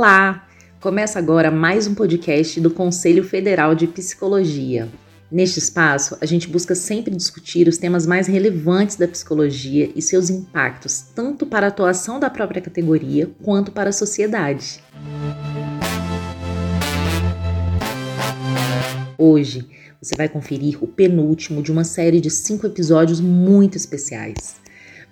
Olá! Começa agora mais um podcast do Conselho Federal de Psicologia. Neste espaço, a gente busca sempre discutir os temas mais relevantes da psicologia e seus impactos, tanto para a atuação da própria categoria quanto para a sociedade. Hoje, você vai conferir o penúltimo de uma série de cinco episódios muito especiais.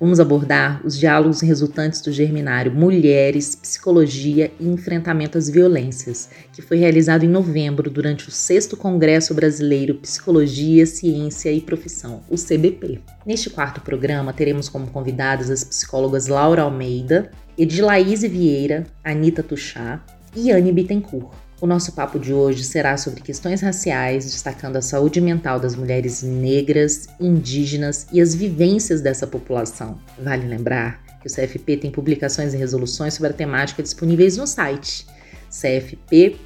Vamos abordar os diálogos resultantes do Germinário Mulheres, Psicologia e Enfrentamento às Violências, que foi realizado em novembro durante o 6 Congresso Brasileiro Psicologia, Ciência e Profissão, o CBP. Neste quarto programa, teremos como convidadas as psicólogas Laura Almeida, Edilaíse Vieira, Anita Tuchá e Anne Bittencourt. O nosso papo de hoje será sobre questões raciais, destacando a saúde mental das mulheres negras, indígenas e as vivências dessa população. Vale lembrar que o CFP tem publicações e resoluções sobre a temática disponíveis no site cfp.org.br.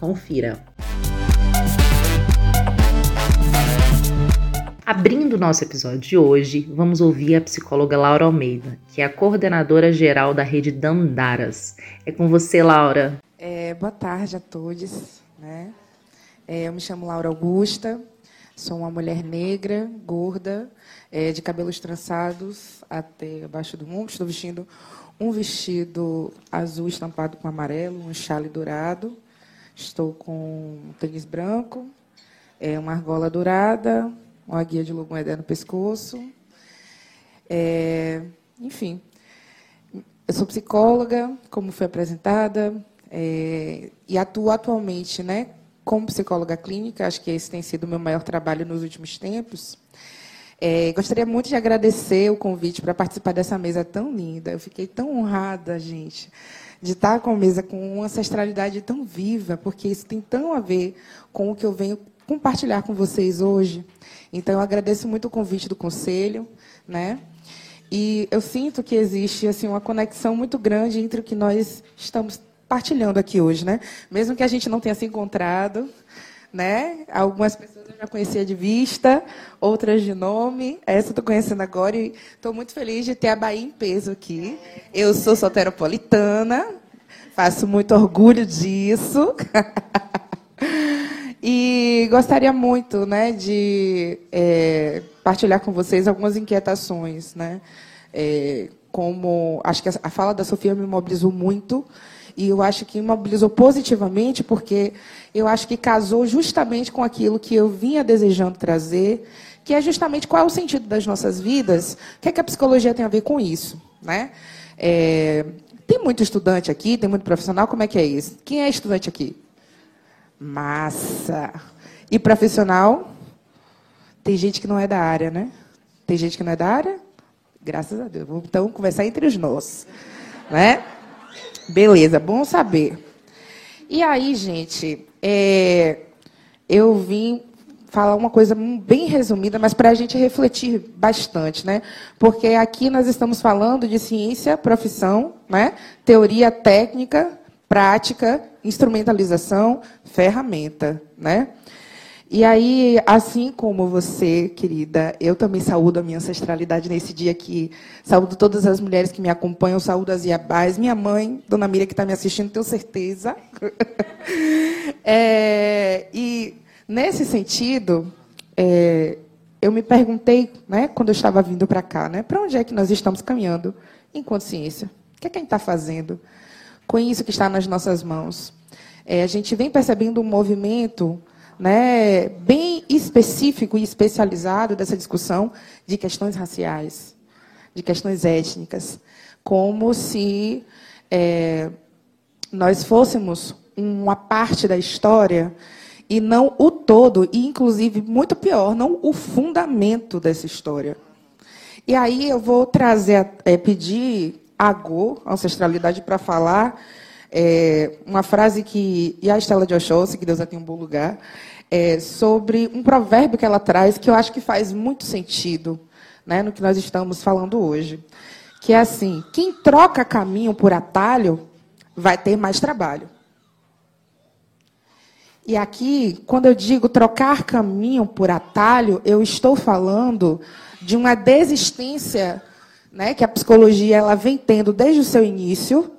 Confira! Abrindo nosso episódio de hoje, vamos ouvir a psicóloga Laura Almeida, que é a coordenadora geral da rede Dandaras. É com você, Laura. É, boa tarde a todos. Né? É, eu me chamo Laura Augusta, sou uma mulher negra, gorda, é, de cabelos trançados até abaixo do mundo. Estou vestindo um vestido azul estampado com amarelo, um chale dourado. Estou com um tênis branco, é, uma argola dourada, uma guia de logoedé no pescoço. É, enfim, eu sou psicóloga, como foi apresentada, é, e atuo atualmente né, como psicóloga clínica, acho que esse tem sido o meu maior trabalho nos últimos tempos. É, gostaria muito de agradecer o convite para participar dessa mesa tão linda. Eu fiquei tão honrada, gente, de estar com a mesa com uma ancestralidade tão viva, porque isso tem tão a ver com o que eu venho compartilhar com vocês hoje. Então, eu agradeço muito o convite do conselho, né? E eu sinto que existe assim uma conexão muito grande entre o que nós estamos partilhando aqui hoje, né? Mesmo que a gente não tenha se encontrado, né? Algumas pessoas eu já conhecia de vista, outras de nome. Essa eu estou conhecendo agora e estou muito feliz de ter a Bahia em peso aqui. Eu sou soteropolitana, faço muito orgulho disso. E gostaria muito né, de é, partilhar com vocês algumas inquietações. Né? É, como acho que a fala da Sofia me mobilizou muito e eu acho que me mobilizou positivamente porque eu acho que casou justamente com aquilo que eu vinha desejando trazer, que é justamente qual é o sentido das nossas vidas, o que, é que a psicologia tem a ver com isso, né? É, tem muito estudante aqui, tem muito profissional, como é que é isso? Quem é estudante aqui? Massa. E profissional? Tem gente que não é da área, né? Tem gente que não é da área? Graças a Deus. Vamos então conversar entre os nós. Né? Beleza, bom saber. E aí, gente, é, eu vim falar uma coisa bem resumida, mas para a gente refletir bastante, né? Porque aqui nós estamos falando de ciência, profissão, né? teoria técnica, prática, instrumentalização, ferramenta, né? E aí, assim como você, querida, eu também saúdo a minha ancestralidade nesse dia aqui. Saúdo todas as mulheres que me acompanham, saúdo as Iabás, minha mãe, Dona Miriam, que está me assistindo, tenho certeza. é, e, nesse sentido, é, eu me perguntei, né, quando eu estava vindo para cá, né, para onde é que nós estamos caminhando enquanto ciência? O que é que a gente está fazendo? com isso que está nas nossas mãos. É, a gente vem percebendo um movimento né, bem específico e especializado dessa discussão de questões raciais, de questões étnicas, como se é, nós fôssemos uma parte da história e não o todo, e inclusive, muito pior, não o fundamento dessa história. E aí eu vou trazer, é, pedir Agô, ancestralidade, para falar é, uma frase que. E a Estela de Oxóssi, que Deus já tem um bom lugar, é, sobre um provérbio que ela traz que eu acho que faz muito sentido né, no que nós estamos falando hoje. Que é assim: quem troca caminho por atalho vai ter mais trabalho. E aqui, quando eu digo trocar caminho por atalho, eu estou falando de uma desistência né, que a psicologia ela vem tendo desde o seu início,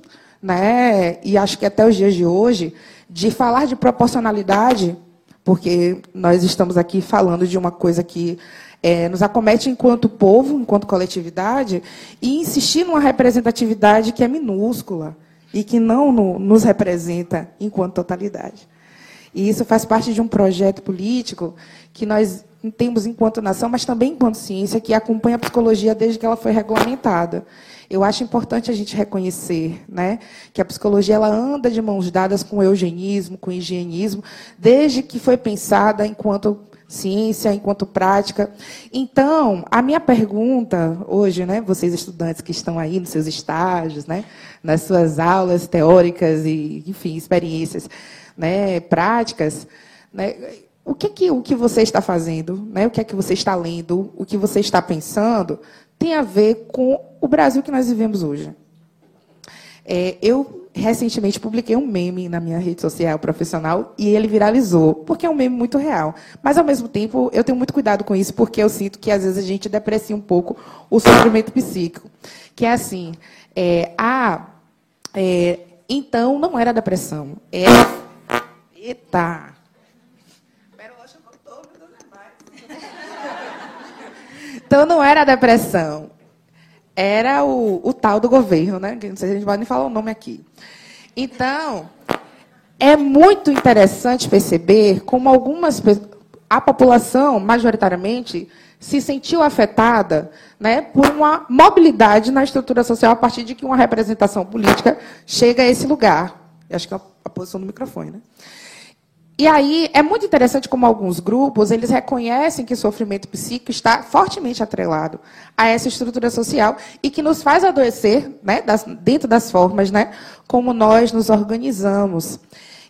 né, e acho que até os dias de hoje, de falar de proporcionalidade, porque nós estamos aqui falando de uma coisa que é, nos acomete enquanto povo, enquanto coletividade, e insistir numa representatividade que é minúscula e que não no, nos representa enquanto totalidade. E isso faz parte de um projeto político que nós temos enquanto nação, mas também enquanto ciência, que acompanha a psicologia desde que ela foi regulamentada. Eu acho importante a gente reconhecer né, que a psicologia ela anda de mãos dadas com o eugenismo, com o higienismo, desde que foi pensada enquanto ciência enquanto prática. Então, a minha pergunta hoje, né, vocês estudantes que estão aí nos seus estágios, né, nas suas aulas teóricas e, enfim, experiências, né, práticas, né, o que que o que você está fazendo, né, o que é que você está lendo, o que você está pensando, tem a ver com o Brasil que nós vivemos hoje. É, eu recentemente publiquei um meme na minha rede social profissional e ele viralizou, porque é um meme muito real. Mas, ao mesmo tempo, eu tenho muito cuidado com isso, porque eu sinto que, às vezes, a gente deprecia um pouco o sofrimento psíquico. Que é assim, é, a, é, então, não era depressão. Era... Eita! Então, não era depressão era o, o tal do governo, né? Não sei se a gente pode nem falar o nome aqui. Então, é muito interessante perceber como algumas a população, majoritariamente, se sentiu afetada né, por uma mobilidade na estrutura social a partir de que uma representação política chega a esse lugar. Eu acho que é a posição do microfone, né? E aí é muito interessante como alguns grupos eles reconhecem que o sofrimento psíquico está fortemente atrelado a essa estrutura social e que nos faz adoecer, né, das, dentro das formas, né, como nós nos organizamos.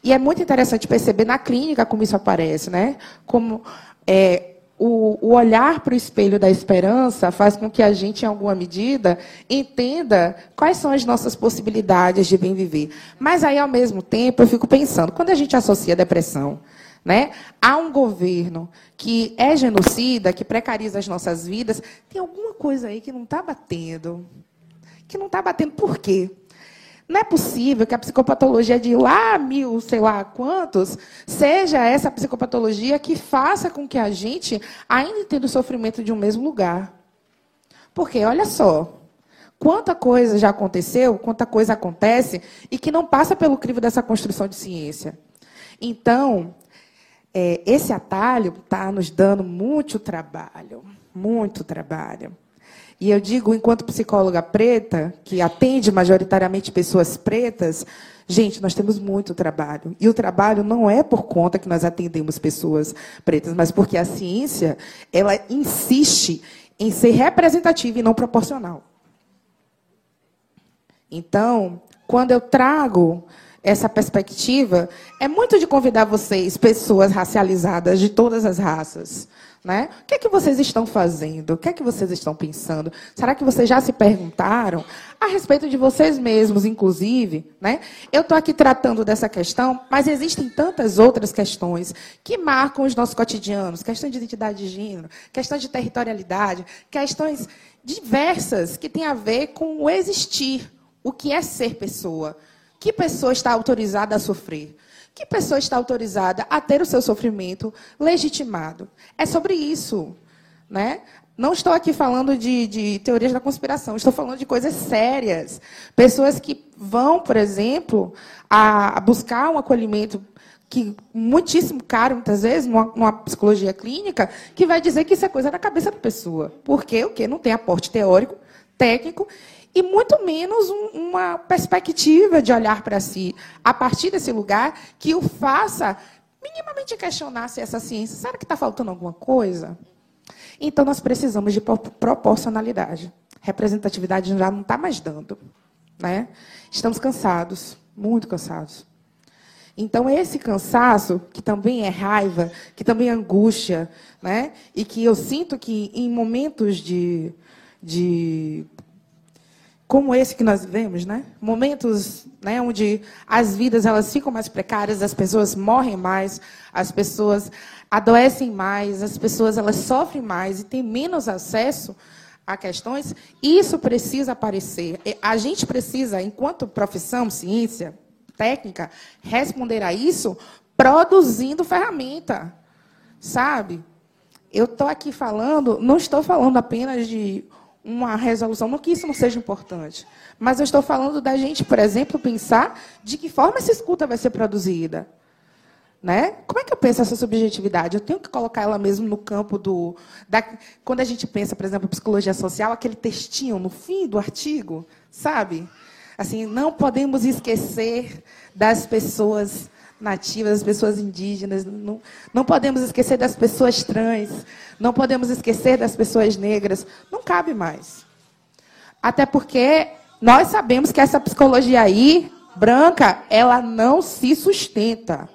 E é muito interessante perceber na clínica como isso aparece, né, como é, o, o olhar para o espelho da esperança faz com que a gente, em alguma medida, entenda quais são as nossas possibilidades de bem viver. Mas aí, ao mesmo tempo, eu fico pensando, quando a gente associa a depressão né, a um governo que é genocida, que precariza as nossas vidas, tem alguma coisa aí que não está batendo. Que não está batendo por quê? Não é possível que a psicopatologia de lá mil, sei lá quantos, seja essa psicopatologia que faça com que a gente ainda tenha o sofrimento de um mesmo lugar. Porque, olha só, quanta coisa já aconteceu, quanta coisa acontece, e que não passa pelo crivo dessa construção de ciência. Então, é, esse atalho está nos dando muito trabalho, muito trabalho. E eu digo, enquanto psicóloga preta, que atende majoritariamente pessoas pretas, gente, nós temos muito trabalho. E o trabalho não é por conta que nós atendemos pessoas pretas, mas porque a ciência, ela insiste em ser representativa e não proporcional. Então, quando eu trago essa perspectiva, é muito de convidar vocês, pessoas racializadas de todas as raças, né? O que é que vocês estão fazendo? O que é que vocês estão pensando? Será que vocês já se perguntaram a respeito de vocês mesmos, inclusive? Né? Eu estou aqui tratando dessa questão, mas existem tantas outras questões que marcam os nossos cotidianos: questões de identidade de gênero, questões de territorialidade, questões diversas que têm a ver com o existir, o que é ser pessoa. Que pessoa está autorizada a sofrer? Que pessoa está autorizada a ter o seu sofrimento legitimado? É sobre isso. Né? Não estou aqui falando de, de, teorias da conspiração, estou falando de coisas sérias. Pessoas que vão, por exemplo, a, a buscar um acolhimento que muitíssimo caro, muitas vezes, numa, numa, psicologia clínica, que vai dizer que isso é coisa da cabeça da pessoa. Porque o quê? Não tem aporte teórico, técnico, e muito menos um, uma perspectiva de olhar para si a partir desse lugar que o faça minimamente questionar se essa ciência, será que está faltando alguma coisa? Então nós precisamos de proporcionalidade. Representatividade já não está mais dando. Né? Estamos cansados, muito cansados. Então, esse cansaço, que também é raiva, que também é angústia, né? e que eu sinto que em momentos de, de como esse que nós vivemos, né? Momentos, né, onde as vidas elas ficam mais precárias, as pessoas morrem mais, as pessoas adoecem mais, as pessoas elas sofrem mais e têm menos acesso a questões, isso precisa aparecer. A gente precisa, enquanto profissão, ciência, técnica, responder a isso produzindo ferramenta, sabe? Eu estou aqui falando, não estou falando apenas de uma resolução, não que isso não seja importante, mas eu estou falando da gente, por exemplo, pensar de que forma essa escuta vai ser produzida. Né? Como é que eu penso essa subjetividade? Eu tenho que colocar ela mesmo no campo do. Da, quando a gente pensa, por exemplo, psicologia social, aquele textinho no fim do artigo, sabe? Assim, não podemos esquecer das pessoas nativas, das pessoas indígenas, não, não podemos esquecer das pessoas trans, não podemos esquecer das pessoas negras. Não cabe mais. Até porque nós sabemos que essa psicologia aí, branca, ela não se sustenta.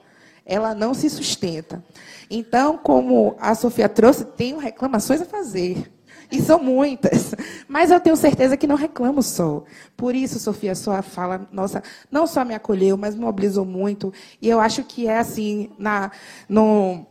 Ela não se sustenta. Então, como a Sofia trouxe, tenho reclamações a fazer. E são muitas. Mas eu tenho certeza que não reclamo só. Por isso, Sofia, sua fala, nossa, não só me acolheu, mas me mobilizou muito. E eu acho que é assim, na, no,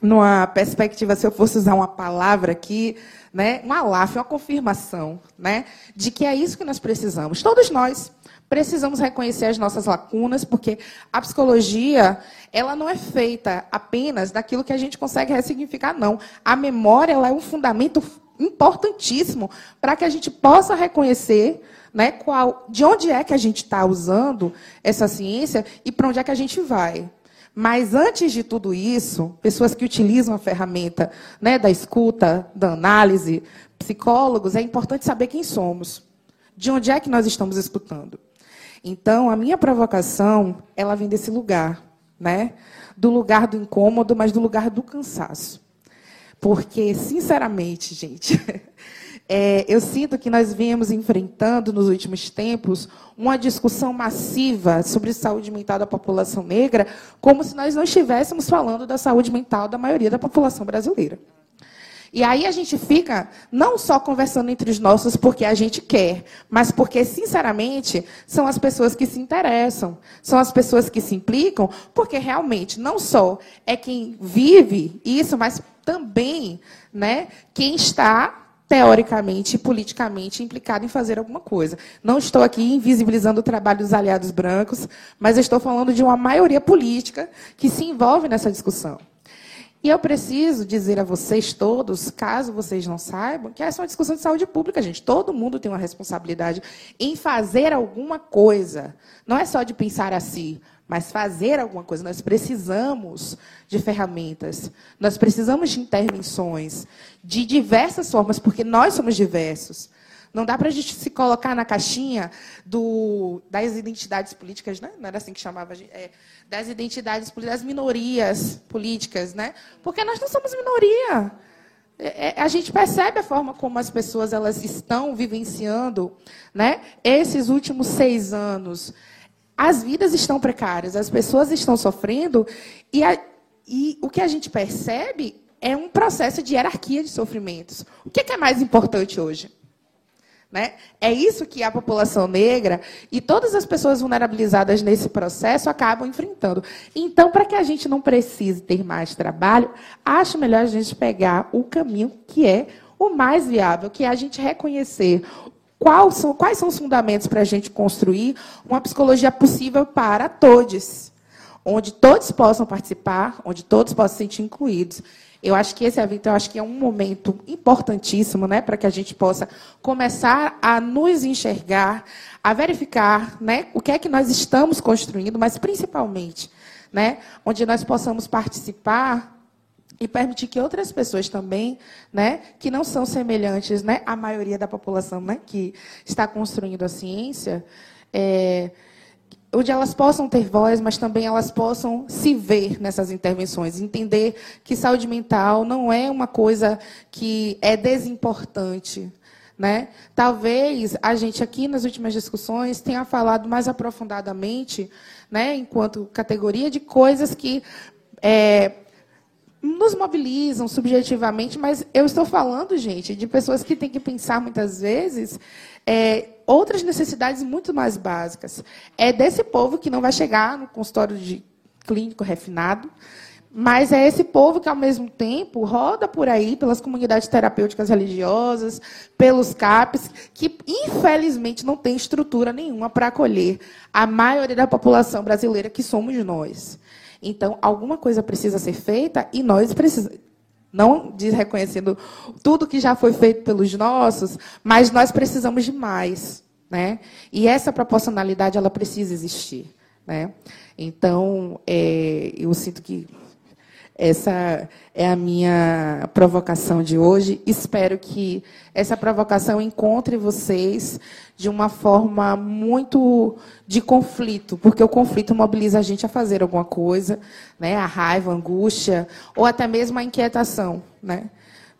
numa perspectiva, se eu fosse usar uma palavra aqui, né, um alaf, uma confirmação, né, de que é isso que nós precisamos. Todos nós precisamos reconhecer as nossas lacunas, porque a psicologia, ela não é feita apenas daquilo que a gente consegue ressignificar, não. A memória, ela é um fundamento importantíssimo para que a gente possa reconhecer né, qual, de onde é que a gente está usando essa ciência e para onde é que a gente vai. Mas antes de tudo isso, pessoas que utilizam a ferramenta né, da escuta, da análise, psicólogos, é importante saber quem somos. De onde é que nós estamos escutando? Então, a minha provocação, ela vem desse lugar, né? Do lugar do incômodo, mas do lugar do cansaço. Porque, sinceramente, gente, é, eu sinto que nós viemos enfrentando nos últimos tempos uma discussão massiva sobre saúde mental da população negra, como se nós não estivéssemos falando da saúde mental da maioria da população brasileira. E aí a gente fica não só conversando entre os nossos porque a gente quer, mas porque, sinceramente, são as pessoas que se interessam, são as pessoas que se implicam, porque realmente não só é quem vive isso, mas também né, quem está teoricamente e politicamente implicado em fazer alguma coisa. Não estou aqui invisibilizando o trabalho dos aliados brancos, mas estou falando de uma maioria política que se envolve nessa discussão. E eu preciso dizer a vocês todos, caso vocês não saibam, que essa é uma discussão de saúde pública, gente. Todo mundo tem uma responsabilidade em fazer alguma coisa. Não é só de pensar assim, mas fazer alguma coisa. Nós precisamos de ferramentas, nós precisamos de intervenções de diversas formas, porque nós somos diversos. Não dá para a gente se colocar na caixinha do, das identidades políticas, né? não era assim que chamava, é, das identidades políticas, das minorias políticas, né? porque nós não somos minoria. É, é, a gente percebe a forma como as pessoas elas estão vivenciando né, esses últimos seis anos as vidas estão precárias, as pessoas estão sofrendo, e, a, e o que a gente percebe é um processo de hierarquia de sofrimentos. O que é, é mais importante hoje? Né? É isso que a população negra e todas as pessoas vulnerabilizadas nesse processo acabam enfrentando. Então, para que a gente não precise ter mais trabalho, acho melhor a gente pegar o caminho que é o mais viável, que é a gente reconhecer são, quais são os fundamentos para a gente construir uma psicologia possível para todos? Onde todos possam participar, onde todos possam se sentir incluídos. Eu acho que esse evento eu acho que é um momento importantíssimo né, para que a gente possa começar a nos enxergar, a verificar né, o que é que nós estamos construindo, mas principalmente né, onde nós possamos participar e permitir que outras pessoas também, né, que não são semelhantes, né, à maioria da população, né, que está construindo a ciência, é, onde elas possam ter voz, mas também elas possam se ver nessas intervenções, entender que saúde mental não é uma coisa que é desimportante, né? Talvez a gente aqui nas últimas discussões tenha falado mais aprofundadamente, né, enquanto categoria de coisas que é, nos mobilizam subjetivamente, mas eu estou falando, gente, de pessoas que têm que pensar muitas vezes é, outras necessidades muito mais básicas. É desse povo que não vai chegar no consultório de clínico refinado, Mas é esse povo que, ao mesmo tempo, roda por aí pelas comunidades terapêuticas religiosas, pelos CAPs, que, infelizmente, não tem estrutura nenhuma para acolher a maioria da população brasileira, que somos nós. Então, alguma coisa precisa ser feita e nós precisamos. Não desreconhecendo tudo que já foi feito pelos nossos, mas nós precisamos de mais. Né? E essa proporcionalidade ela precisa existir. Né? Então, é, eu sinto que essa é a minha provocação de hoje. Espero que essa provocação encontre vocês de uma forma muito de conflito, porque o conflito mobiliza a gente a fazer alguma coisa, né? A raiva, a angústia, ou até mesmo a inquietação, né?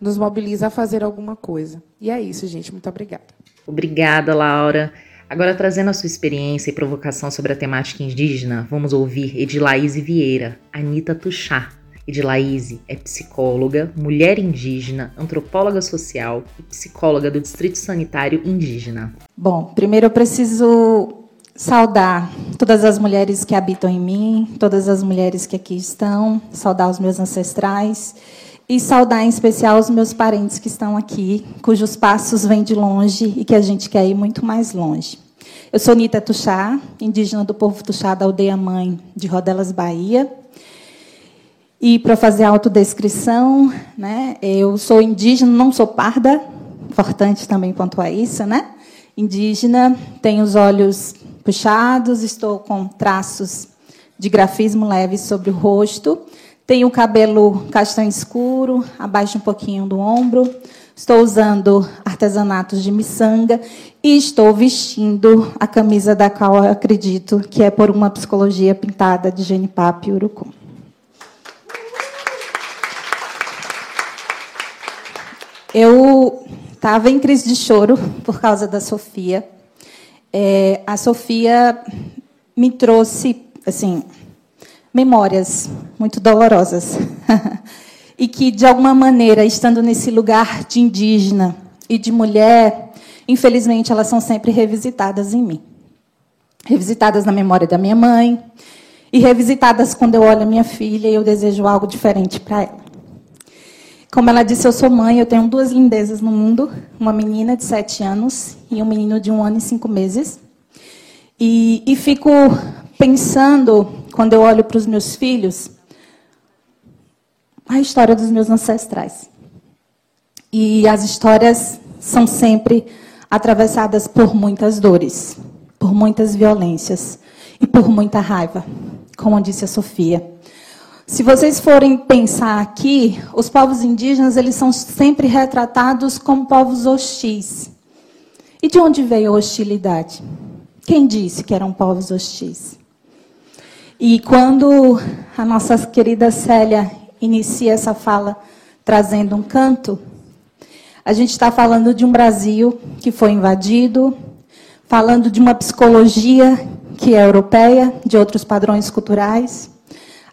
Nos mobiliza a fazer alguma coisa. E é isso, gente. Muito obrigada. Obrigada, Laura. Agora, trazendo a sua experiência e provocação sobre a temática indígena, vamos ouvir Edilaíse Vieira, Anitta Tuxá, Edilaíse é psicóloga, mulher indígena, antropóloga social e psicóloga do Distrito Sanitário Indígena. Bom, primeiro eu preciso saudar todas as mulheres que habitam em mim, todas as mulheres que aqui estão, saudar os meus ancestrais e saudar em especial os meus parentes que estão aqui, cujos passos vêm de longe e que a gente quer ir muito mais longe. Eu sou Nita Tuxá, indígena do povo Tuxá da aldeia mãe de Rodelas, Bahia. E para fazer a autodescrição, né, eu sou indígena, não sou parda, importante também pontuar isso, né? Indígena, tenho os olhos puxados, estou com traços de grafismo leve sobre o rosto, tenho o cabelo castanho escuro, abaixo um pouquinho do ombro, estou usando artesanatos de miçanga e estou vestindo a camisa da qual acredito que é por uma psicologia pintada de genipapo e urucum. Eu estava em crise de choro por causa da Sofia. É, a Sofia me trouxe, assim, memórias muito dolorosas. e que, de alguma maneira, estando nesse lugar de indígena e de mulher, infelizmente, elas são sempre revisitadas em mim. Revisitadas na memória da minha mãe e revisitadas quando eu olho a minha filha e eu desejo algo diferente para ela. Como ela disse, eu sou mãe, eu tenho duas lindezas no mundo, uma menina de sete anos e um menino de um ano e cinco meses. E, e fico pensando, quando eu olho para os meus filhos, a história dos meus ancestrais. E as histórias são sempre atravessadas por muitas dores, por muitas violências e por muita raiva, como disse a Sofia. Se vocês forem pensar aqui, os povos indígenas eles são sempre retratados como povos hostis. E de onde veio a hostilidade? Quem disse que eram povos hostis? E quando a nossa querida Célia inicia essa fala trazendo um canto, a gente está falando de um Brasil que foi invadido, falando de uma psicologia que é europeia, de outros padrões culturais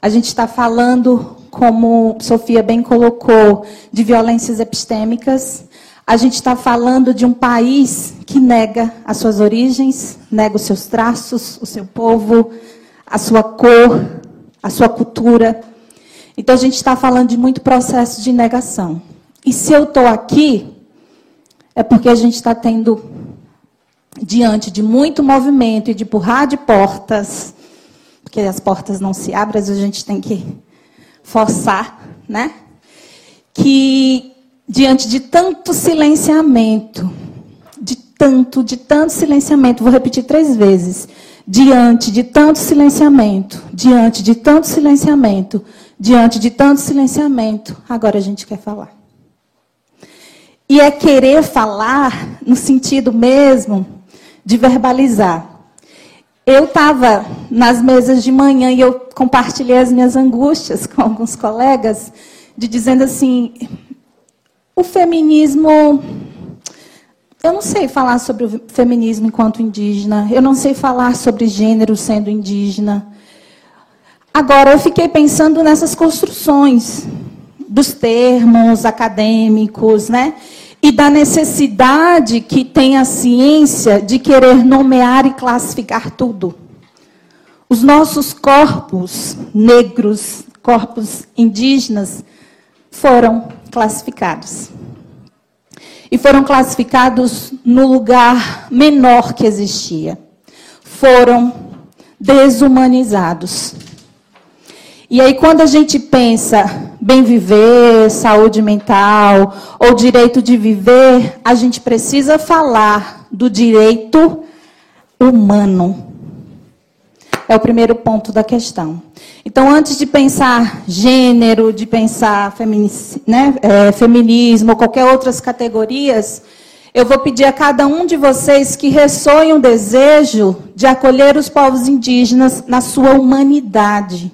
a gente está falando, como Sofia bem colocou, de violências epistêmicas. A gente está falando de um país que nega as suas origens, nega os seus traços, o seu povo, a sua cor, a sua cultura. Então a gente está falando de muito processo de negação. E se eu estou aqui, é porque a gente está tendo, diante de muito movimento e de empurrar de portas, porque as portas não se abrem, a gente tem que forçar, né? Que diante de tanto silenciamento, de tanto, de tanto silenciamento, vou repetir três vezes. Diante de tanto silenciamento, diante de tanto silenciamento, diante de tanto silenciamento, agora a gente quer falar. E é querer falar no sentido mesmo de verbalizar. Eu estava nas mesas de manhã e eu compartilhei as minhas angústias com alguns colegas, de dizendo assim: o feminismo. Eu não sei falar sobre o feminismo enquanto indígena, eu não sei falar sobre gênero sendo indígena. Agora, eu fiquei pensando nessas construções dos termos acadêmicos, né? E da necessidade que tem a ciência de querer nomear e classificar tudo. Os nossos corpos negros, corpos indígenas foram classificados. E foram classificados no lugar menor que existia. Foram desumanizados. E aí, quando a gente pensa bem viver, saúde mental ou direito de viver, a gente precisa falar do direito humano. É o primeiro ponto da questão. Então, antes de pensar gênero, de pensar né, é, feminismo qualquer outras categorias, eu vou pedir a cada um de vocês que ressoem o desejo de acolher os povos indígenas na sua humanidade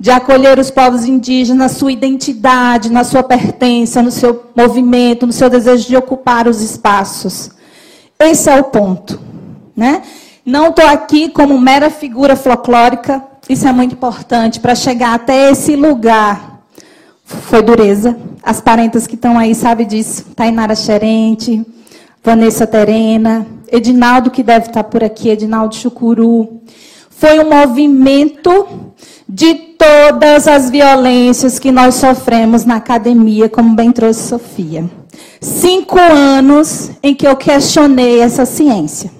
de acolher os povos indígenas na sua identidade, na sua pertença, no seu movimento, no seu desejo de ocupar os espaços. Esse é o ponto. Né? Não estou aqui como mera figura folclórica, isso é muito importante, para chegar até esse lugar. Foi dureza. As parentas que estão aí sabem disso. Tainara Xerente, Vanessa Terena, Edinaldo, que deve estar por aqui, Edinaldo Chucuru. Foi um movimento de todas as violências que nós sofremos na academia, como bem trouxe Sofia. Cinco anos em que eu questionei essa ciência.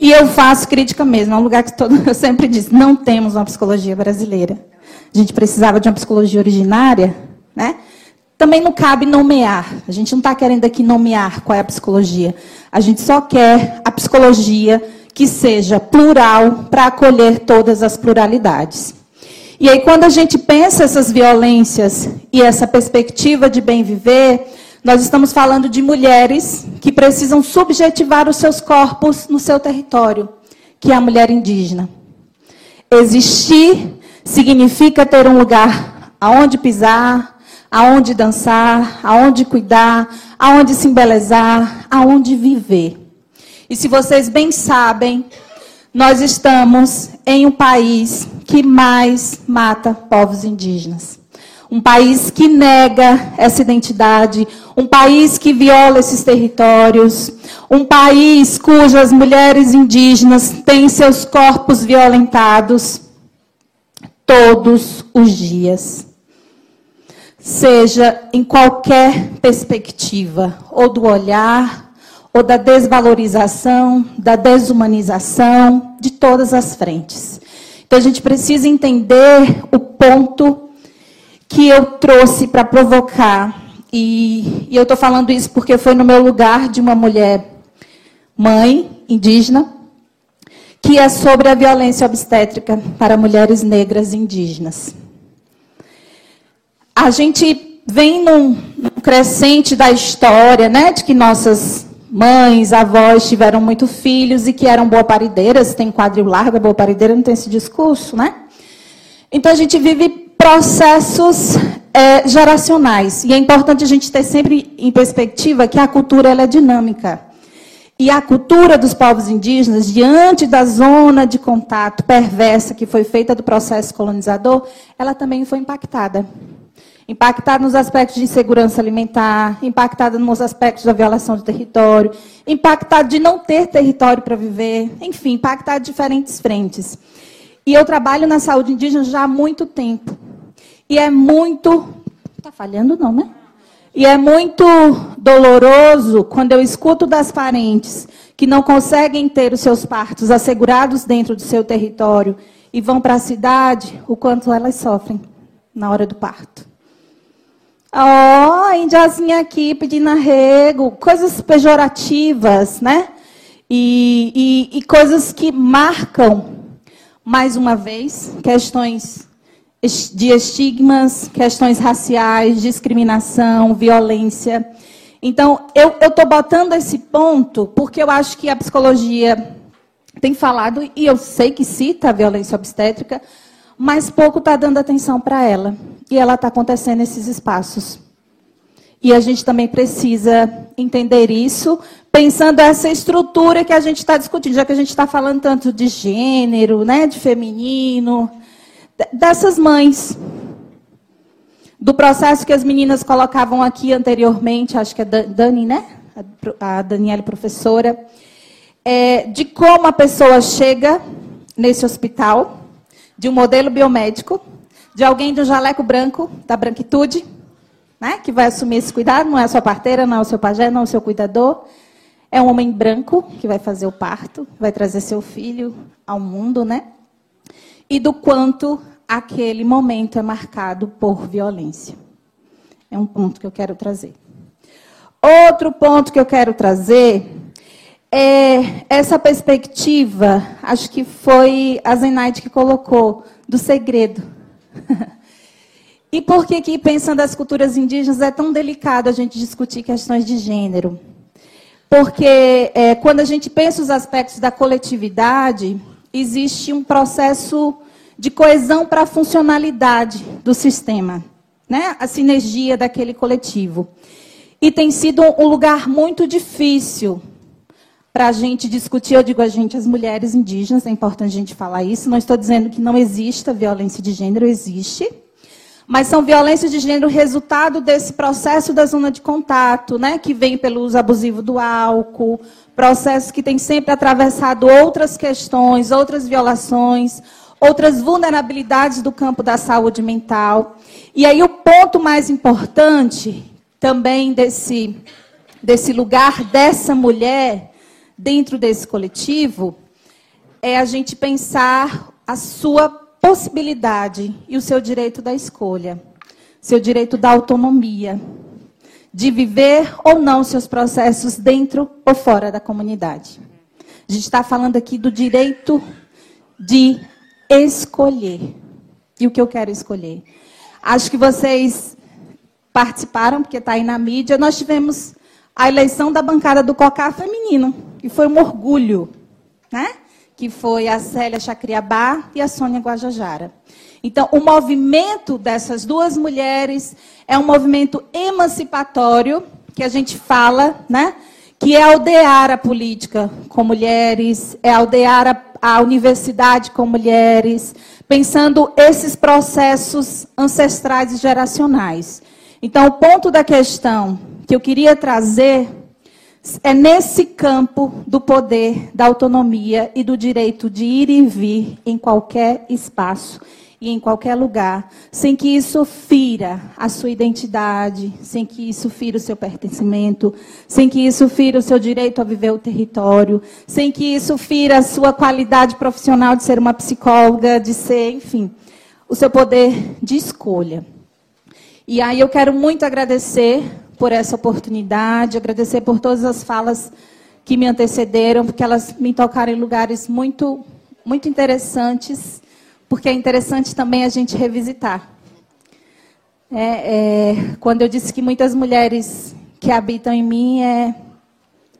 E eu faço crítica mesmo, é um lugar que todo, eu sempre disse, não temos uma psicologia brasileira. A gente precisava de uma psicologia originária, né? Também não cabe nomear. A gente não está querendo aqui nomear qual é a psicologia. A gente só quer a psicologia que seja plural para acolher todas as pluralidades. E aí, quando a gente pensa essas violências e essa perspectiva de bem viver, nós estamos falando de mulheres que precisam subjetivar os seus corpos no seu território, que é a mulher indígena. Existir significa ter um lugar aonde pisar, aonde dançar, aonde cuidar, aonde se embelezar, aonde viver. E se vocês bem sabem, nós estamos em um país que mais mata povos indígenas. Um país que nega essa identidade, um país que viola esses territórios, um país cujas mulheres indígenas têm seus corpos violentados todos os dias. Seja em qualquer perspectiva, ou do olhar, ou da desvalorização, da desumanização, de todas as frentes. Então a gente precisa entender o ponto que eu trouxe para provocar. E, e eu estou falando isso porque foi no meu lugar de uma mulher mãe indígena, que é sobre a violência obstétrica para mulheres negras indígenas. A gente vem num, num crescente da história, né, de que nossas mães, avós tiveram muito filhos e que eram boa parideiras, tem quadril largo, boa parideira, não tem esse discurso, né? Então a gente vive processos é, geracionais. E é importante a gente ter sempre em perspectiva que a cultura ela é dinâmica. E a cultura dos povos indígenas, diante da zona de contato perversa que foi feita do processo colonizador, ela também foi impactada impactada nos aspectos de insegurança alimentar, impactada nos aspectos da violação de território, impactada de não ter território para viver, enfim, impactada de diferentes frentes. E eu trabalho na saúde indígena já há muito tempo. E é muito. Está falhando, não, né? E é muito doloroso quando eu escuto das parentes que não conseguem ter os seus partos assegurados dentro do seu território e vão para a cidade, o quanto elas sofrem na hora do parto. Ó, oh, indiazinha aqui pedindo arrego, coisas pejorativas, né? E, e, e coisas que marcam, mais uma vez, questões de estigmas, questões raciais, discriminação, violência. Então, eu estou botando esse ponto porque eu acho que a psicologia tem falado, e eu sei que cita a violência obstétrica, mas pouco está dando atenção para ela. E ela está acontecendo nesses espaços. E a gente também precisa entender isso, pensando essa estrutura que a gente está discutindo, já que a gente está falando tanto de gênero, né, de feminino, dessas mães. Do processo que as meninas colocavam aqui anteriormente, acho que é Dani, né? A Daniela, professora, é, de como a pessoa chega nesse hospital de um modelo biomédico, de alguém do jaleco branco, da branquitude, né, que vai assumir esse cuidado, não é a sua parteira, não é o seu pajé, não é o seu cuidador. É um homem branco que vai fazer o parto, vai trazer seu filho ao mundo, né? E do quanto aquele momento é marcado por violência. É um ponto que eu quero trazer. Outro ponto que eu quero trazer é essa perspectiva, acho que foi a Zenaide que colocou, do segredo. e por que, que, pensando as culturas indígenas, é tão delicado a gente discutir questões de gênero? Porque é, quando a gente pensa os aspectos da coletividade, existe um processo de coesão para a funcionalidade do sistema, né? a sinergia daquele coletivo. E tem sido um lugar muito difícil para a gente discutir. Eu digo a gente, as mulheres indígenas, é importante a gente falar isso. Não estou dizendo que não exista violência de gênero, existe. Mas são violências de gênero resultado desse processo da zona de contato, né, que vem pelo uso abusivo do álcool, processo que tem sempre atravessado outras questões, outras violações, outras vulnerabilidades do campo da saúde mental. E aí o ponto mais importante também desse, desse lugar dessa mulher dentro desse coletivo é a gente pensar a sua possibilidade e o seu direito da escolha, seu direito da autonomia, de viver ou não seus processos dentro ou fora da comunidade. A gente está falando aqui do direito de escolher. E o que eu quero escolher? Acho que vocês participaram, porque está aí na mídia, nós tivemos a eleição da bancada do COCA feminino, que foi um orgulho, né? que foi a Célia Chacriabá e a Sônia Guajajara. Então, o movimento dessas duas mulheres é um movimento emancipatório, que a gente fala, né? que é aldear a política com mulheres, é aldear a, a universidade com mulheres, pensando esses processos ancestrais e geracionais. Então, o ponto da questão que eu queria trazer é nesse campo do poder, da autonomia e do direito de ir e vir em qualquer espaço e em qualquer lugar, sem que isso fira a sua identidade, sem que isso fira o seu pertencimento, sem que isso fira o seu direito a viver o território, sem que isso fira a sua qualidade profissional de ser uma psicóloga, de ser, enfim, o seu poder de escolha. E aí eu quero muito agradecer por essa oportunidade, agradecer por todas as falas que me antecederam, porque elas me tocaram em lugares muito, muito interessantes, porque é interessante também a gente revisitar. É, é, quando eu disse que muitas mulheres que habitam em mim é,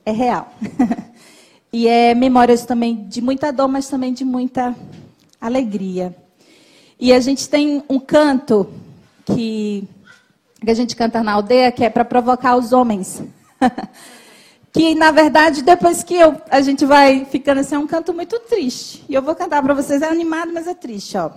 é real. e é memórias também de muita dor, mas também de muita alegria. E a gente tem um canto que que a gente canta na aldeia, que é para provocar os homens. que, na verdade, depois que eu, a gente vai ficando assim, é um canto muito triste. E eu vou cantar para vocês, é animado, mas é triste, ó.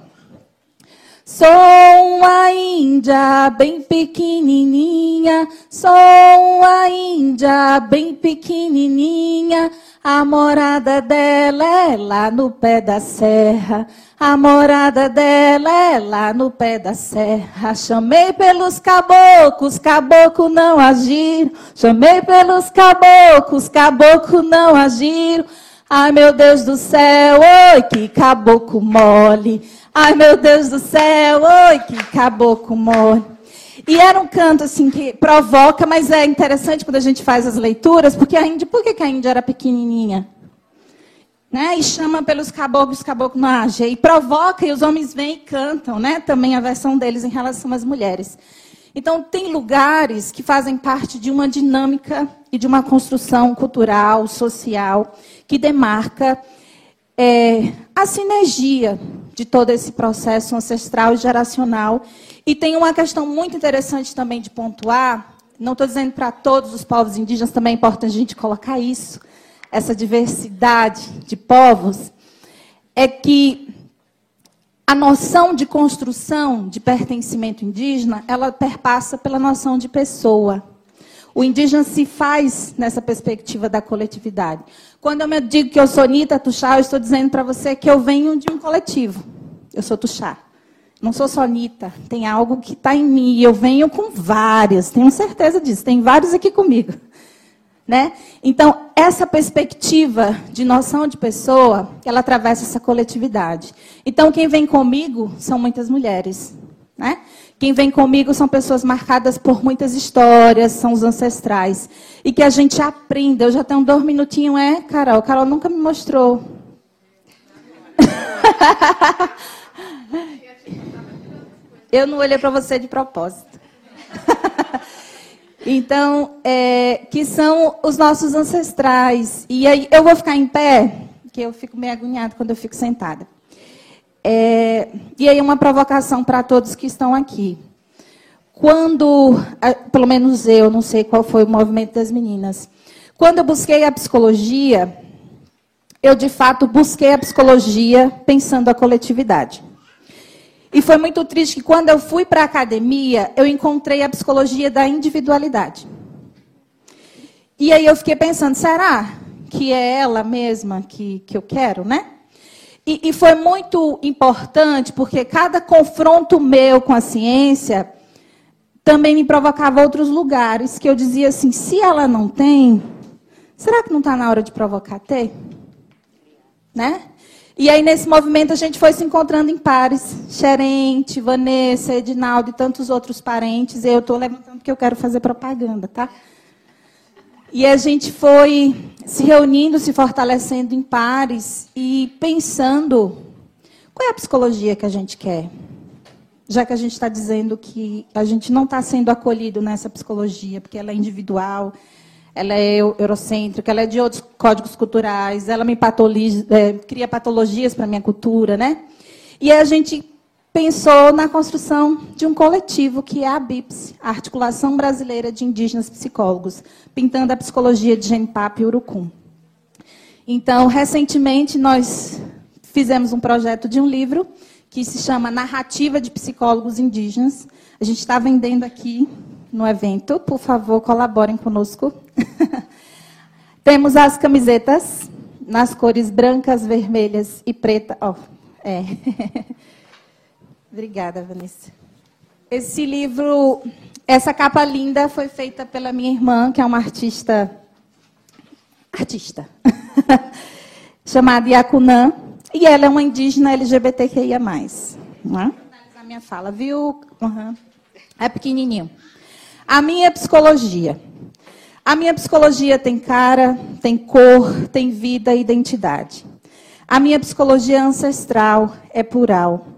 Sou uma índia bem pequenininha, sou uma índia bem pequenininha, a morada dela é lá no pé da serra. A morada dela é lá no pé da serra. Chamei pelos caboclos, caboclo não agiram. Chamei pelos caboclos, caboclo não agiram. Ai meu Deus do céu, oi que caboclo mole. Ai meu Deus do céu, oi que caboclo mole. E era um canto assim que provoca, mas é interessante quando a gente faz as leituras, porque a Índia, por que a Índia era pequenininha? Né? E chama pelos caboclos, caboclo não age. E provoca, e os homens vêm e cantam, né? Também a versão deles em relação às mulheres. Então, tem lugares que fazem parte de uma dinâmica e de uma construção cultural, social, que demarca é, a sinergia de todo esse processo ancestral e geracional e tem uma questão muito interessante também de pontuar. Não estou dizendo para todos os povos indígenas, também é importante a gente colocar isso, essa diversidade de povos, é que a noção de construção de pertencimento indígena, ela perpassa pela noção de pessoa. O indígena se faz nessa perspectiva da coletividade. Quando eu digo que eu sou Nita Tuxá, eu estou dizendo para você que eu venho de um coletivo. Eu sou Tuxá. Não sou só Anitta, tem algo que está em mim. Eu venho com várias, tenho certeza disso. Tem vários aqui comigo. Né? Então, essa perspectiva de noção de pessoa, ela atravessa essa coletividade. Então, quem vem comigo são muitas mulheres. Né? Quem vem comigo são pessoas marcadas por muitas histórias, são os ancestrais. E que a gente aprenda. Eu já tenho dois minutinhos, é, Carol? Carol nunca me mostrou. Eu não olhei para você de propósito. então, é, que são os nossos ancestrais. E aí, eu vou ficar em pé, que eu fico meio agoniada quando eu fico sentada. É, e aí, uma provocação para todos que estão aqui. Quando, pelo menos eu, não sei qual foi o movimento das meninas, quando eu busquei a psicologia, eu de fato busquei a psicologia pensando a coletividade. E foi muito triste que quando eu fui para a academia, eu encontrei a psicologia da individualidade. E aí eu fiquei pensando, será que é ela mesma que, que eu quero, né? E, e foi muito importante, porque cada confronto meu com a ciência também me provocava outros lugares que eu dizia assim: se ela não tem, será que não está na hora de provocar ter? Né? E aí, nesse movimento, a gente foi se encontrando em pares. Xerente, Vanessa, Edinaldo e tantos outros parentes. E eu estou levantando porque eu quero fazer propaganda, tá? E a gente foi se reunindo, se fortalecendo em pares e pensando qual é a psicologia que a gente quer. Já que a gente está dizendo que a gente não está sendo acolhido nessa psicologia, porque ela é individual, ela é eurocêntrica, ela é de outros códigos culturais, ela me patologia, é, cria patologias para a minha cultura, né? E a gente pensou na construção de um coletivo que é a BIPS, a Articulação Brasileira de Indígenas Psicólogos, pintando a psicologia de Genpap e Urucum. Então, recentemente, nós fizemos um projeto de um livro que se chama Narrativa de Psicólogos Indígenas. A gente está vendendo aqui no evento. Por favor, colaborem conosco. Temos as camisetas nas cores brancas, vermelhas e preta. Oh, é. Obrigada, Vanessa. Esse livro, essa capa linda foi feita pela minha irmã, que é uma artista artista chamada Yakunã, e ela é uma indígena LGBTQIA+. Não é? A minha fala, viu? Uhum. É pequenininho. A minha psicologia. A minha psicologia tem cara, tem cor, tem vida e identidade. A minha psicologia ancestral é plural.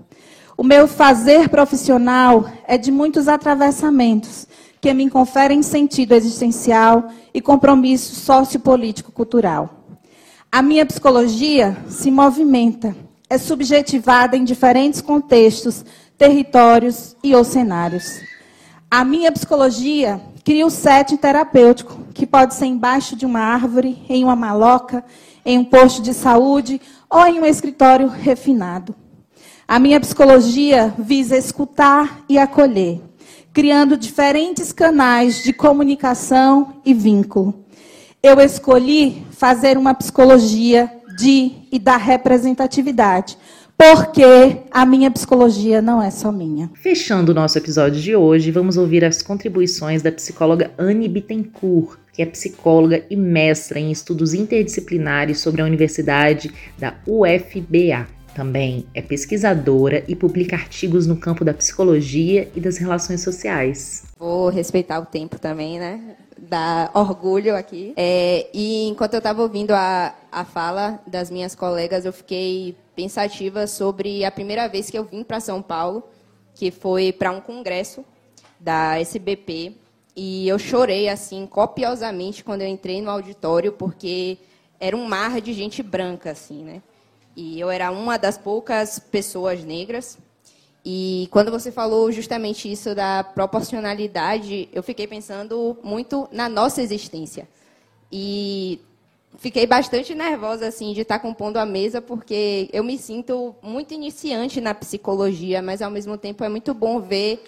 O meu fazer profissional é de muitos atravessamentos que me conferem sentido existencial e compromisso sociopolítico-cultural. A minha psicologia se movimenta, é subjetivada em diferentes contextos, territórios e ou cenários. A minha psicologia cria um setting terapêutico, que pode ser embaixo de uma árvore, em uma maloca, em um posto de saúde ou em um escritório refinado. A minha psicologia visa escutar e acolher, criando diferentes canais de comunicação e vínculo. Eu escolhi fazer uma psicologia de e da representatividade, porque a minha psicologia não é só minha. Fechando o nosso episódio de hoje, vamos ouvir as contribuições da psicóloga Anne Bittencourt, que é psicóloga e mestra em estudos interdisciplinares sobre a Universidade da UFBA. Também é pesquisadora e publica artigos no campo da psicologia e das relações sociais. Vou respeitar o tempo também, né? Dar orgulho aqui. É, e enquanto eu estava ouvindo a, a fala das minhas colegas, eu fiquei pensativa sobre a primeira vez que eu vim para São Paulo, que foi para um congresso da SBP, e eu chorei assim copiosamente quando eu entrei no auditório porque era um mar de gente branca assim, né? E eu era uma das poucas pessoas negras. E quando você falou justamente isso da proporcionalidade, eu fiquei pensando muito na nossa existência. E fiquei bastante nervosa assim de estar compondo a mesa porque eu me sinto muito iniciante na psicologia, mas ao mesmo tempo é muito bom ver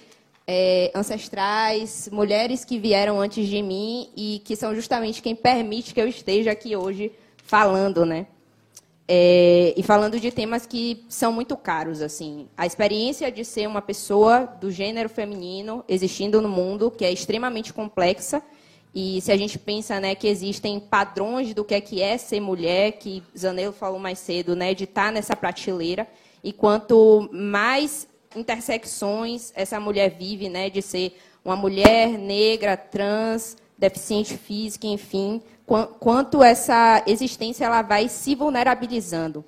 é, ancestrais, mulheres que vieram antes de mim e que são justamente quem permite que eu esteja aqui hoje falando, né? É, e falando de temas que são muito caros, assim, a experiência de ser uma pessoa do gênero feminino existindo no mundo, que é extremamente complexa, e se a gente pensa, né, que existem padrões do que é que é ser mulher, que Zanello falou mais cedo, né, de estar nessa prateleira, e quanto mais intersecções essa mulher vive, né, de ser uma mulher negra, trans, deficiente física, enfim, quanto essa existência ela vai se vulnerabilizando.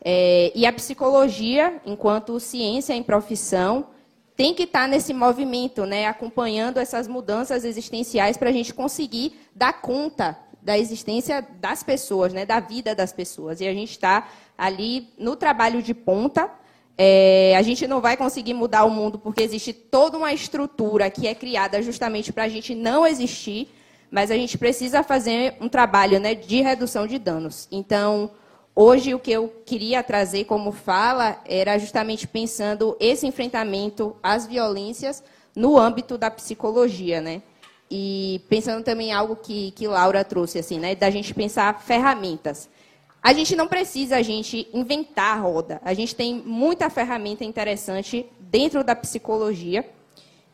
É, e a psicologia, enquanto ciência em profissão, tem que estar nesse movimento, né, acompanhando essas mudanças existenciais para a gente conseguir dar conta da existência das pessoas, né, da vida das pessoas. E a gente está ali no trabalho de ponta. É, a gente não vai conseguir mudar o mundo porque existe toda uma estrutura que é criada justamente para a gente não existir mas a gente precisa fazer um trabalho né, de redução de danos. Então, hoje o que eu queria trazer como fala era justamente pensando esse enfrentamento às violências no âmbito da psicologia, né? E pensando também em algo que, que Laura trouxe, assim, né? Da gente pensar ferramentas. A gente não precisa a gente inventar a roda. A gente tem muita ferramenta interessante dentro da psicologia.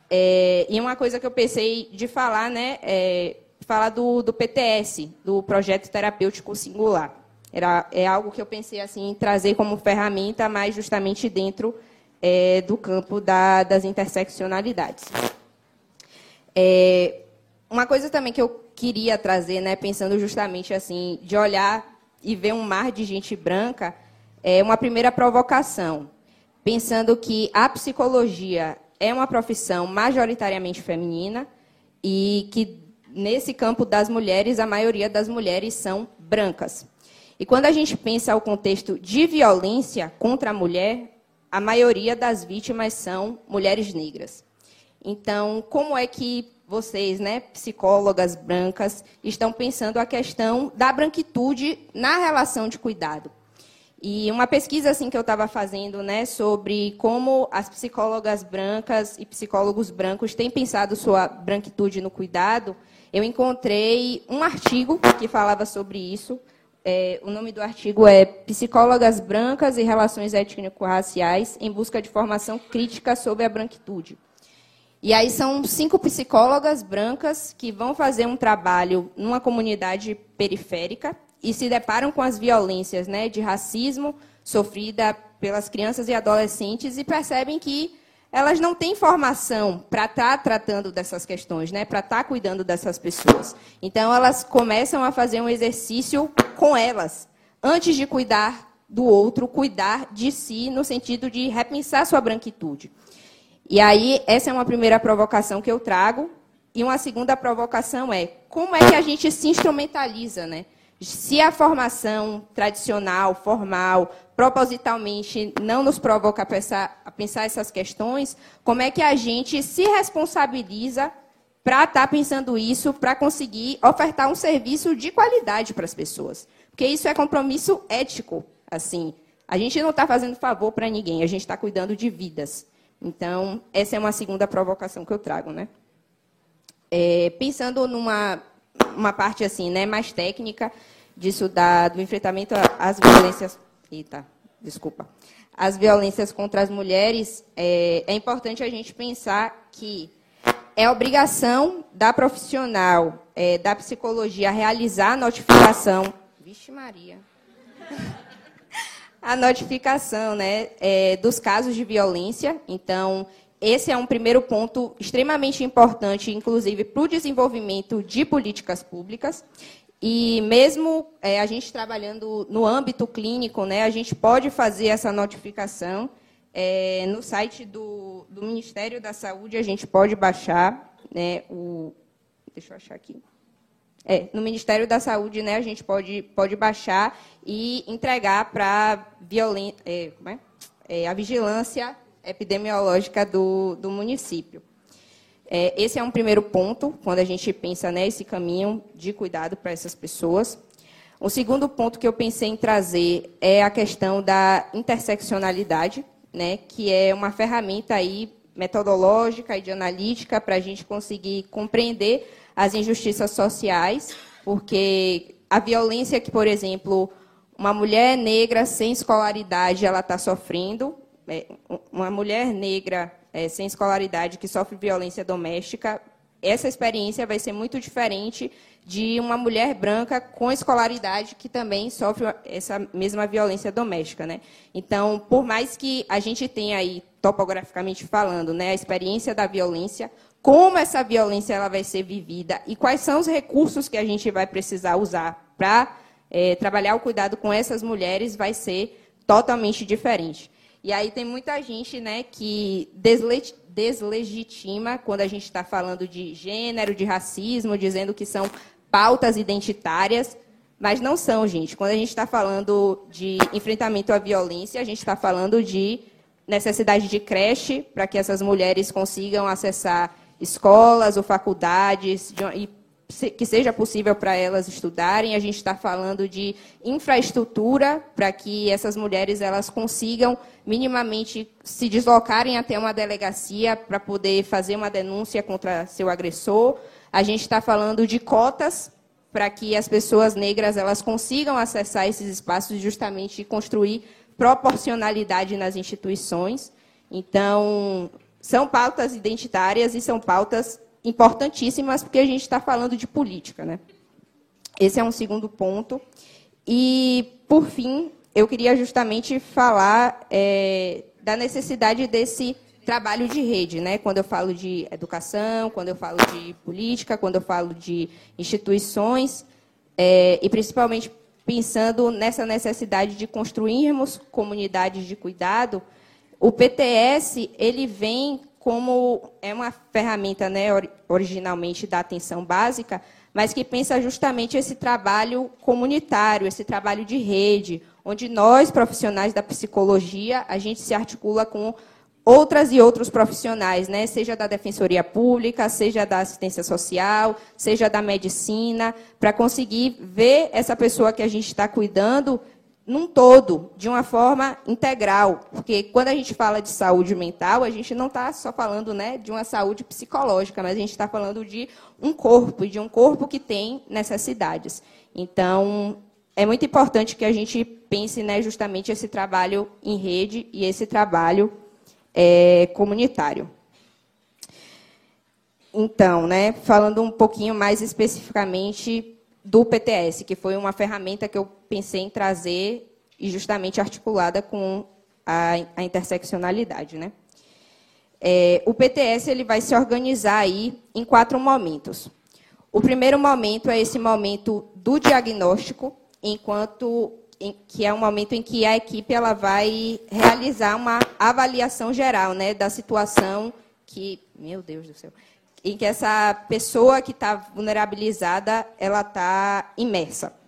É, e uma coisa que eu pensei de falar, né? É, falar do, do PTS, do Projeto Terapêutico Singular. Era, é algo que eu pensei assim em trazer como ferramenta, mas justamente dentro é, do campo da, das interseccionalidades. É, uma coisa também que eu queria trazer, né, pensando justamente assim, de olhar e ver um mar de gente branca, é uma primeira provocação, pensando que a psicologia é uma profissão majoritariamente feminina e que nesse campo das mulheres, a maioria das mulheres são brancas. E quando a gente pensa o contexto de violência contra a mulher, a maioria das vítimas são mulheres negras. Então, como é que vocês, né, psicólogas brancas, estão pensando a questão da branquitude na relação de cuidado? E uma pesquisa assim que eu estava fazendo, né, sobre como as psicólogas brancas e psicólogos brancos têm pensado sua branquitude no cuidado, eu encontrei um artigo que falava sobre isso. É, o nome do artigo é Psicólogas Brancas e Relações Étnico-Raciais em Busca de Formação Crítica sobre a Branquitude. E aí são cinco psicólogas brancas que vão fazer um trabalho numa comunidade periférica e se deparam com as violências né, de racismo sofrida pelas crianças e adolescentes e percebem que elas não têm formação para estar tá tratando dessas questões, né? para estar tá cuidando dessas pessoas. Então, elas começam a fazer um exercício com elas, antes de cuidar do outro, cuidar de si, no sentido de repensar sua branquitude. E aí, essa é uma primeira provocação que eu trago. E uma segunda provocação é como é que a gente se instrumentaliza, né? Se a formação tradicional, formal, propositalmente não nos provoca a pensar, a pensar essas questões, como é que a gente se responsabiliza para estar tá pensando isso, para conseguir ofertar um serviço de qualidade para as pessoas? Porque isso é compromisso ético. Assim, a gente não está fazendo favor para ninguém, a gente está cuidando de vidas. Então, essa é uma segunda provocação que eu trago, né? É, pensando numa uma parte assim, né, mais técnica disso da, do enfrentamento às violências. Eita, desculpa. As violências contra as mulheres, é, é importante a gente pensar que é obrigação da profissional é, da psicologia realizar a notificação. Vixe, Maria. A notificação né, é, dos casos de violência. Então, esse é um primeiro ponto extremamente importante, inclusive, para o desenvolvimento de políticas públicas. E mesmo é, a gente trabalhando no âmbito clínico, né, a gente pode fazer essa notificação. É, no site do, do, Ministério da Saúde, a gente pode baixar né, o. Deixa eu achar aqui. É, no Ministério da Saúde, né, a gente pode, pode baixar e entregar para é, é? a vigilância epidemiológica do, do município. É, esse é um primeiro ponto, quando a gente pensa nesse caminho de cuidado para essas pessoas. O segundo ponto que eu pensei em trazer é a questão da interseccionalidade, né, que é uma ferramenta aí metodológica e de analítica para a gente conseguir compreender as injustiças sociais, porque a violência que, por exemplo, uma mulher negra sem escolaridade, ela está sofrendo. É, uma mulher negra é, sem escolaridade que sofre violência doméstica, essa experiência vai ser muito diferente de uma mulher branca com escolaridade que também sofre essa mesma violência doméstica, né? Então, por mais que a gente tenha aí topograficamente falando, né, a experiência da violência, como essa violência ela vai ser vivida e quais são os recursos que a gente vai precisar usar para é, trabalhar o cuidado com essas mulheres vai ser totalmente diferente. E aí tem muita gente né, que deslegitima quando a gente está falando de gênero, de racismo, dizendo que são pautas identitárias, mas não são, gente. Quando a gente está falando de enfrentamento à violência, a gente está falando de necessidade de creche para que essas mulheres consigam acessar escolas ou faculdades e que seja possível para elas estudarem. A gente está falando de infraestrutura para que essas mulheres elas consigam minimamente se deslocarem até uma delegacia para poder fazer uma denúncia contra seu agressor. A gente está falando de cotas para que as pessoas negras elas consigam acessar esses espaços e justamente construir proporcionalidade nas instituições. Então, são pautas identitárias e são pautas importantíssimas, porque a gente está falando de política. Né? Esse é um segundo ponto. E, por fim, eu queria justamente falar é, da necessidade desse trabalho de rede, né? Quando eu falo de educação, quando eu falo de política, quando eu falo de instituições, é, e principalmente pensando nessa necessidade de construirmos comunidades de cuidado, o PTS ele vem como é uma ferramenta né, originalmente da atenção básica, mas que pensa justamente esse trabalho comunitário, esse trabalho de rede, onde nós, profissionais da psicologia, a gente se articula com outras e outros profissionais, né? seja da defensoria pública, seja da assistência social, seja da medicina, para conseguir ver essa pessoa que a gente está cuidando num todo, de uma forma integral. Porque quando a gente fala de saúde mental, a gente não está só falando né, de uma saúde psicológica, mas a gente está falando de um corpo, de um corpo que tem necessidades. Então, é muito importante que a gente pense né, justamente esse trabalho em rede e esse trabalho é, comunitário. Então, né, falando um pouquinho mais especificamente do PTS, que foi uma ferramenta que eu pensei em trazer e justamente articulada com a, a interseccionalidade. Né? É, o PTS ele vai se organizar aí em quatro momentos. O primeiro momento é esse momento do diagnóstico, enquanto em, que é um momento em que a equipe ela vai realizar uma avaliação geral né, da situação que, meu Deus do céu, em que essa pessoa que está vulnerabilizada ela está imersa.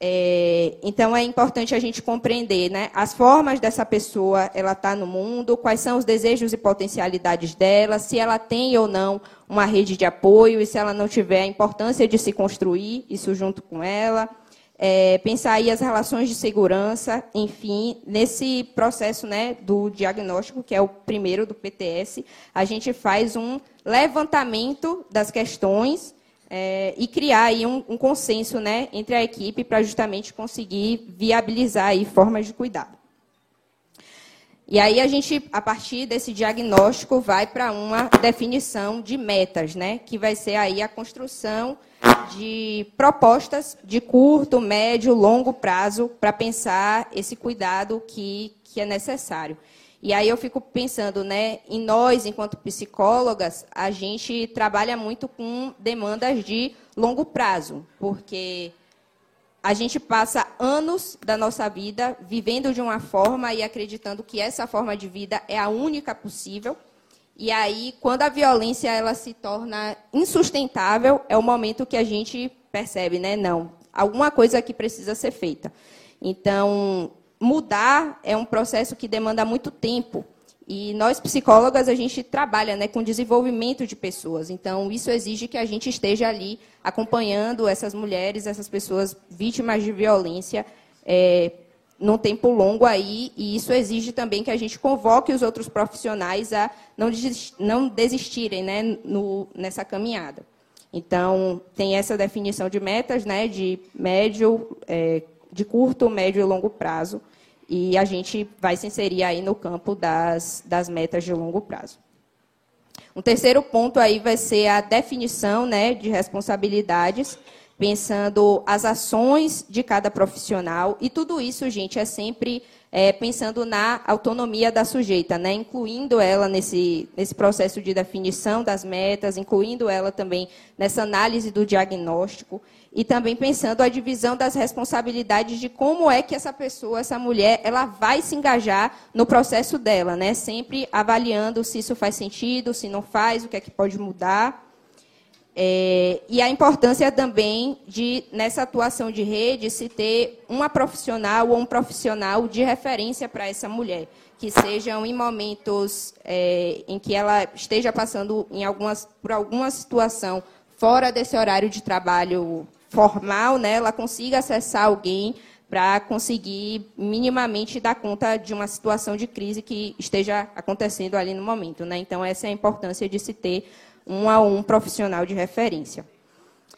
É, então é importante a gente compreender né, as formas dessa pessoa ela está no mundo, quais são os desejos e potencialidades dela, se ela tem ou não uma rede de apoio e se ela não tiver a importância de se construir isso junto com ela. É, pensar aí as relações de segurança, enfim, nesse processo né, do diagnóstico, que é o primeiro do PTS, a gente faz um levantamento das questões é, e criar aí um, um consenso né, entre a equipe para justamente conseguir viabilizar aí formas de cuidado. E aí a gente, a partir desse diagnóstico, vai para uma definição de metas, né, que vai ser aí a construção de propostas de curto, médio, longo prazo para pensar esse cuidado que, que é necessário. E aí eu fico pensando, né, em nós, enquanto psicólogas, a gente trabalha muito com demandas de longo prazo, porque a gente passa anos da nossa vida vivendo de uma forma e acreditando que essa forma de vida é a única possível. E aí, quando a violência ela se torna insustentável, é o momento que a gente percebe, né? Não, alguma coisa aqui precisa ser feita. Então, mudar é um processo que demanda muito tempo. E nós, psicólogas, a gente trabalha né, com desenvolvimento de pessoas. Então, isso exige que a gente esteja ali acompanhando essas mulheres, essas pessoas vítimas de violência, é, num tempo longo aí, e isso exige também que a gente convoque os outros profissionais a não, não desistirem né, no, nessa caminhada. Então, tem essa definição de metas, né, de médio, é, de curto, médio e longo prazo. E a gente vai se inserir aí no campo das, das metas de longo prazo. Um terceiro ponto aí vai ser a definição né, de responsabilidades, pensando as ações de cada profissional. E tudo isso, gente, é sempre é, pensando na autonomia da sujeita, né? incluindo ela nesse, nesse processo de definição das metas, incluindo ela também nessa análise do diagnóstico e também pensando a divisão das responsabilidades de como é que essa pessoa, essa mulher, ela vai se engajar no processo dela, né? sempre avaliando se isso faz sentido, se não faz, o que é que pode mudar. É, e a importância também de, nessa atuação de rede, se ter uma profissional ou um profissional de referência para essa mulher, que sejam em momentos é, em que ela esteja passando em algumas, por alguma situação fora desse horário de trabalho formal, né, ela consiga acessar alguém para conseguir minimamente dar conta de uma situação de crise que esteja acontecendo ali no momento. Né? Então, essa é a importância de se ter um a um profissional de referência.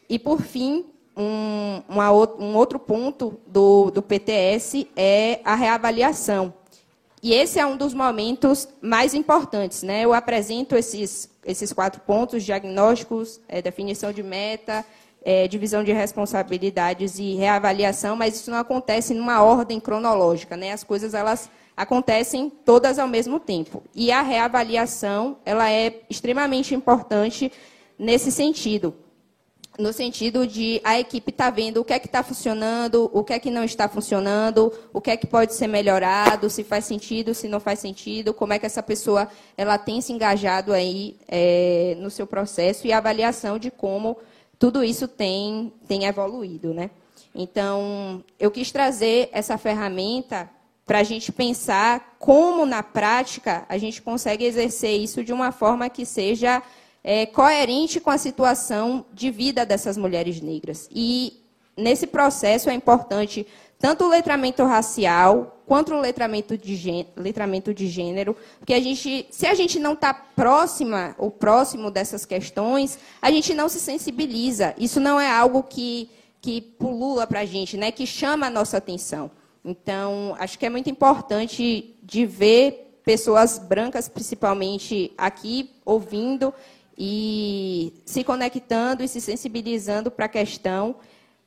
E, por fim, um, uma, um outro ponto do, do PTS é a reavaliação. E esse é um dos momentos mais importantes. Né? Eu apresento esses, esses quatro pontos, diagnósticos, é, definição de meta, é, divisão de responsabilidades e reavaliação, mas isso não acontece numa ordem cronológica. Né? As coisas elas acontecem todas ao mesmo tempo. E a reavaliação ela é extremamente importante nesse sentido. No sentido de a equipe tá vendo o que é que está funcionando, o que é que não está funcionando, o que é que pode ser melhorado, se faz sentido, se não faz sentido, como é que essa pessoa ela tem se engajado aí é, no seu processo e a avaliação de como tudo isso tem, tem evoluído. Né? Então, eu quis trazer essa ferramenta para a gente pensar como, na prática, a gente consegue exercer isso de uma forma que seja é, coerente com a situação de vida dessas mulheres negras. E, nesse processo, é importante tanto o letramento racial quanto o letramento de, gênero, letramento de gênero, porque a gente, se a gente não está próxima ou próximo dessas questões, a gente não se sensibiliza. Isso não é algo que, que pulula para a gente, né, que chama a nossa atenção. Então, acho que é muito importante de ver pessoas brancas, principalmente aqui, ouvindo e se conectando e se sensibilizando para a questão,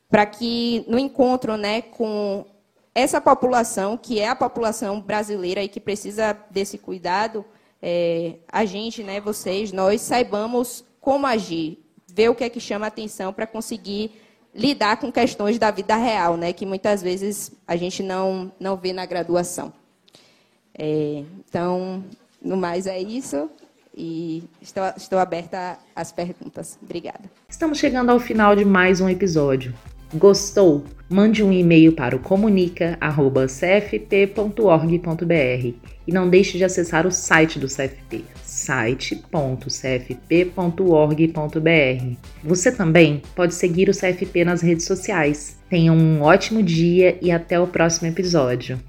para que no encontro né, com essa população, que é a população brasileira e que precisa desse cuidado, é, a gente, né, vocês, nós saibamos como agir, ver o que é que chama a atenção para conseguir lidar com questões da vida real, né, que muitas vezes a gente não, não vê na graduação. É, então, no mais é isso. E estou, estou aberta às perguntas. Obrigada. Estamos chegando ao final de mais um episódio. Gostou? Mande um e-mail para o comunica.cfp.org.br e não deixe de acessar o site do CFP, site.cfp.org.br. Você também pode seguir o CFP nas redes sociais. Tenha um ótimo dia e até o próximo episódio.